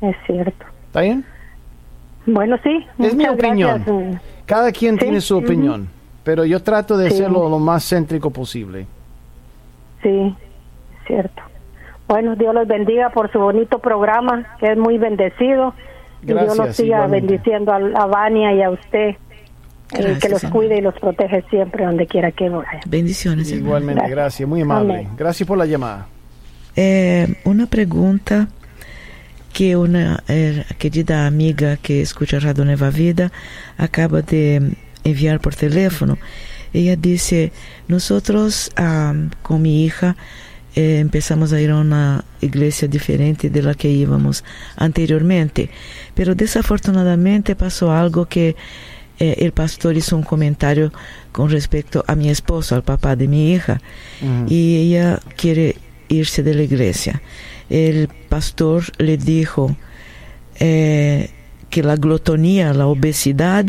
Es cierto. ¿Está bien? Bueno, sí. Es mi opinión. gracias. Cada quien Sí, tiene su opinión, pero yo trato de Sí. hacerlo lo más céntrico posible. Sí, es cierto. Bueno, Dios los bendiga por su bonito programa, que es muy bendecido. y Dios Gracias, los siga igualmente. bendiciendo a, a Vania y a usted. eh, Gracias, que los cuide y los protege siempre, donde quiera que vaya. Bendiciones. Igualmente, Gracias. gracias, muy amable. Amén. Gracias por la llamada. É, uma pergunta que uma é, querida amiga que escuta a Rádio Neva Vida acaba de enviar por teléfono. Ella dice, nosotros ah, con mi hija eh, empezamos a ir a una iglesia diferente de la que íbamos anteriormente, pero desafortunadamente pasó algo que eh, el pastor hizo un comentario con respecto a mi esposo, al papá de mi hija, y ella quiere irse de la iglesia. El pastor le dijo eh, que la glotonía, la obesidad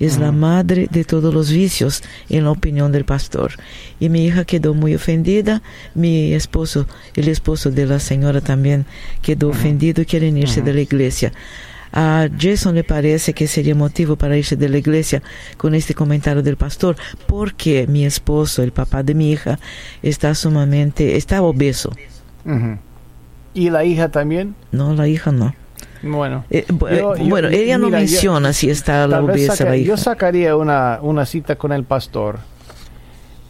es la madre de todos los vicios, en la opinión del pastor. Y mi hija quedó muy ofendida, mi esposo, el esposo de la señora también quedó ofendido y quieren irse de la iglesia. A Jason le parece que sería motivo para irse de la iglesia con este comentario del pastor, porque mi esposo, el papá de mi hija, está sumamente, está obeso. ¿Y la hija también? No, la hija no. Bueno. Eh, bu- Yo- yo- bueno, ella no mira, yo- menciona si está la saca- la hija. yo sacaría una, una cita con el pastor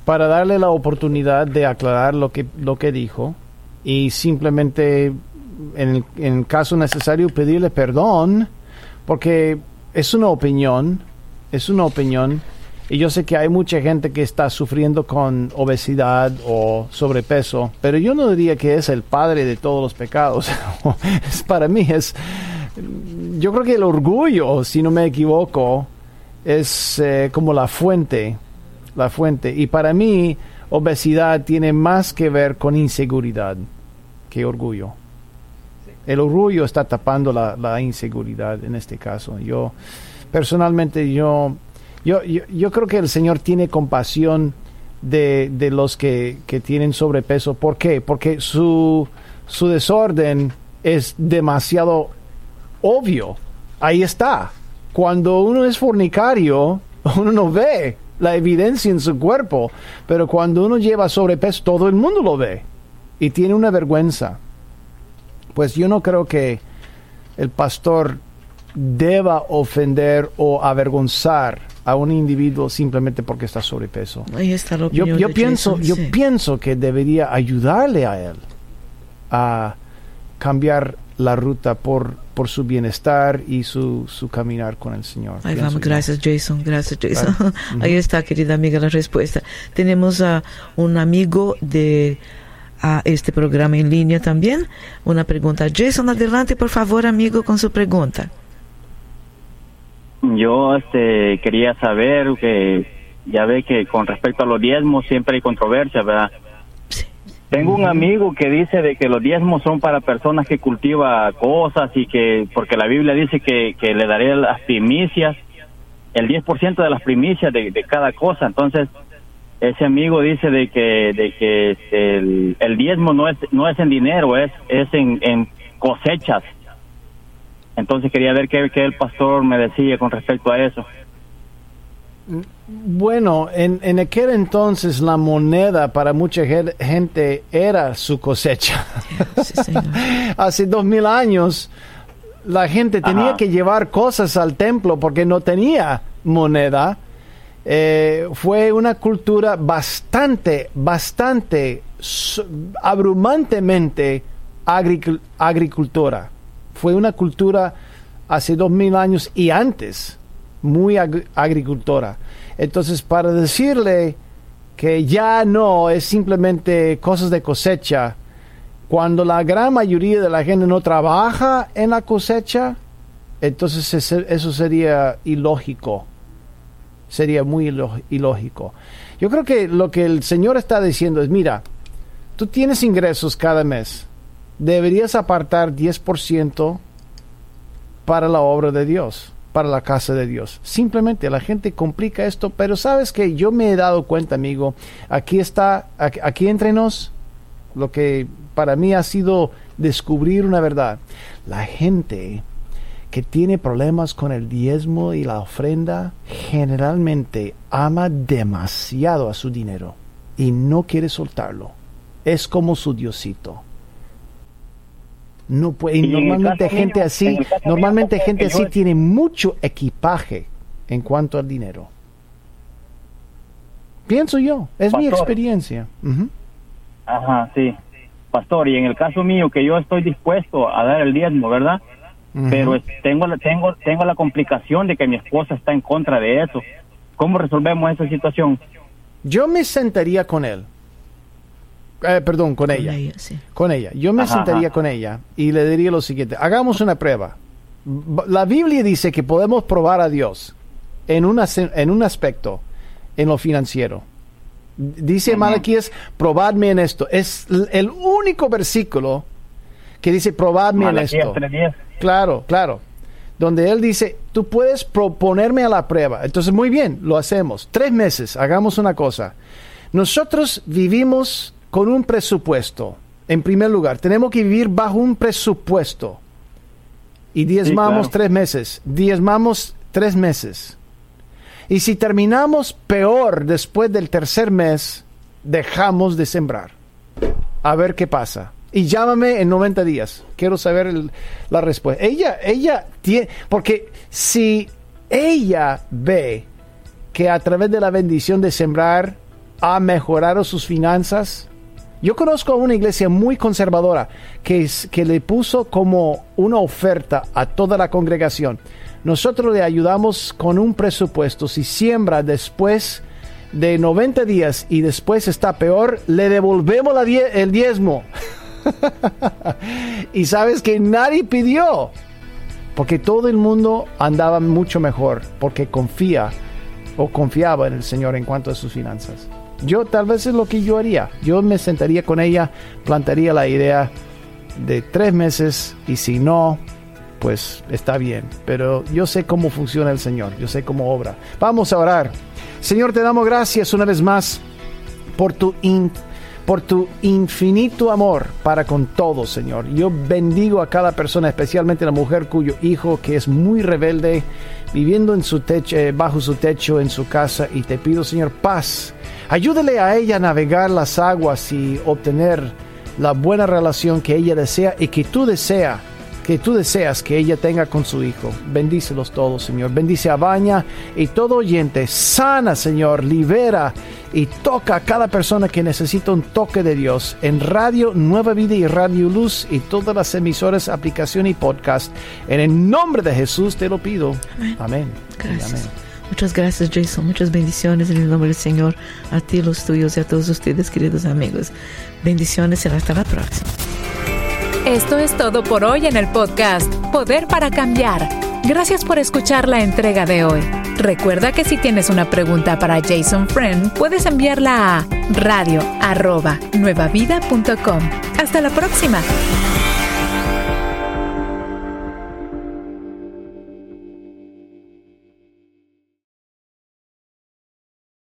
para darle la oportunidad de aclarar lo que, lo que dijo y simplemente, en el, en el caso necesario, pedirle perdón, porque es una opinión, es una opinión, y yo sé que hay mucha gente que está sufriendo con obesidad o sobrepeso, pero yo no diría que es el padre de todos los pecados. Para mí es, yo creo que el orgullo, si no me equivoco, es eh, como la fuente, la fuente. Y para mí, obesidad tiene más que ver con inseguridad que orgullo. El orgullo está tapando la inseguridad en este caso. Yo, personalmente, yo, yo, yo, creo que el Señor tiene compasión de, de los que, que tienen sobrepeso. ¿Por qué? Porque su, su desorden es demasiado obvio. Ahí está. Cuando uno es fornicario, uno no ve la evidencia en su cuerpo, pero cuando uno lleva sobrepeso, todo el mundo lo ve y tiene una vergüenza. Pues yo no creo que el pastor deba ofender o avergonzar a un individuo simplemente porque está sobrepeso. Ahí está la Yo, yo pienso, Jason, yo sí. pienso que debería ayudarle a él a cambiar la ruta por, por su bienestar y su, su caminar con el Señor. Ahí vamos, gracias Jason, gracias Jason. Claro. Ahí está, querida amiga, la respuesta. Tenemos a un amigo de a este programa en línea también. Una pregunta. Jason, adelante, por favor, amigo, con su pregunta. Yo este, quería saber que ya ve que con respecto a los diezmos siempre hay controversia, ¿verdad? Tengo un amigo que dice de que los diezmos son para personas que cultiva cosas y que, porque la Biblia dice que, que le daré las primicias, el 10% de las primicias de, de cada cosa. Entonces, ese amigo dice de que, de que este, el, el diezmo no es, no es en dinero, es, es en, en cosechas. Entonces quería ver qué, qué el pastor me decía con respecto a eso. Bueno, en, en aquel entonces la moneda para mucha ge- gente era su cosecha. Sí, señor. Hace dos mil años la gente tenía Ajá. que llevar cosas al templo porque no tenía moneda. Eh, fue una cultura bastante, bastante, abrumantemente agricul- agricultora. Fue una cultura hace dos mil años y antes muy ag- agricultora. Entonces, para decirle que ya no es simplemente cosas de cosecha, cuando la gran mayoría de la gente no trabaja en la cosecha, entonces eso sería ilógico. Sería muy ilógico. Yo creo que lo que el Señor está diciendo es, mira, tú tienes ingresos cada mes, deberías apartar 10% para la obra de Dios. para la casa de Dios. Simplemente la gente complica esto, pero sabes que yo me he dado cuenta, amigo, aquí está, aquí, entre nos, lo que para mí ha sido descubrir una verdad. La gente que tiene problemas con el diezmo y la ofrenda generalmente ama demasiado a su dinero y no quiere soltarlo. Es como su diosito. No puede, y normalmente gente así, normalmente gente así tiene mucho equipaje en cuanto al dinero. Pienso yo, es mi experiencia. Ajá, sí. Pastor, y en el caso mío que yo estoy dispuesto a dar el diezmo, ¿verdad? Pero tengo la, tengo, tengo la complicación de que mi esposa está en contra de eso. ¿Cómo resolvemos esa situación? Yo me sentaría con él eh, perdón, con, ella. Con ella. Yo me sentaría con ella y le diría lo siguiente, hagamos una prueba. La Biblia dice que podemos probar a Dios en, una, en un aspecto, en lo financiero. Dice Malaquías, probadme en esto. Es el único versículo que dice, probadme en esto. Claro, claro. Donde él dice, tú puedes proponerme a la prueba. Entonces, muy bien, lo hacemos. Tres meses, hagamos una cosa. Nosotros vivimos con un presupuesto. En primer lugar, tenemos que vivir bajo un presupuesto. Y diezmamos tres meses. Diezmamos tres meses. Y si terminamos peor después del tercer mes, dejamos de sembrar. A ver qué pasa. Y llámame en 90 días. Quiero saber la respuesta. Ella, ella tiene, porque si ella ve que a través de la bendición de sembrar ha mejorado sus finanzas, yo conozco a una iglesia muy conservadora que, le puso como una oferta a toda la congregación. Nosotros le ayudamos con un presupuesto. Si siembra después de 90 días y después está peor, le devolvemos el diezmo. y sabes que nadie pidió, porque todo el mundo andaba mucho mejor, porque confía o confiaba en el Señor en cuanto a sus finanzas. Yo tal vez es lo que yo haría. Yo me sentaría con ella, plantaría la idea de tres meses y si no, pues está bien. Pero yo sé cómo funciona el Señor, yo sé cómo obra. Vamos a orar. Señor, te damos gracias una vez más por tu, por tu infinito amor para con todos, Señor. Yo bendigo a cada persona, especialmente la mujer cuyo hijo que es muy rebelde, viviendo en su techo, eh, bajo su techo en su casa y te pido, Señor, paz Ayúdele a ella a navegar las aguas y obtener la buena relación que ella desea y que tú deseas que tú deseas que ella tenga con su hijo. Bendícelos todos, Señor. Bendice a Baña y todo oyente. Sana, Señor. Libera y toca a cada persona que necesita un toque de Dios en Radio Nueva Vida y Radio Luz y todas las emisoras, aplicación y podcast. En el nombre de Jesús te lo pido. Amén. Gracias. Muchas gracias, Jason. Muchas bendiciones en el nombre del Señor a ti, los tuyos y a todos ustedes, queridos amigos. Bendiciones y hasta la próxima. Esto es todo por hoy en el podcast Poder para Cambiar. Gracias por escuchar la entrega de hoy. Recuerda que si tienes una pregunta para Jason Friend, puedes enviarla a radio.nuevavida.com. Hasta la próxima.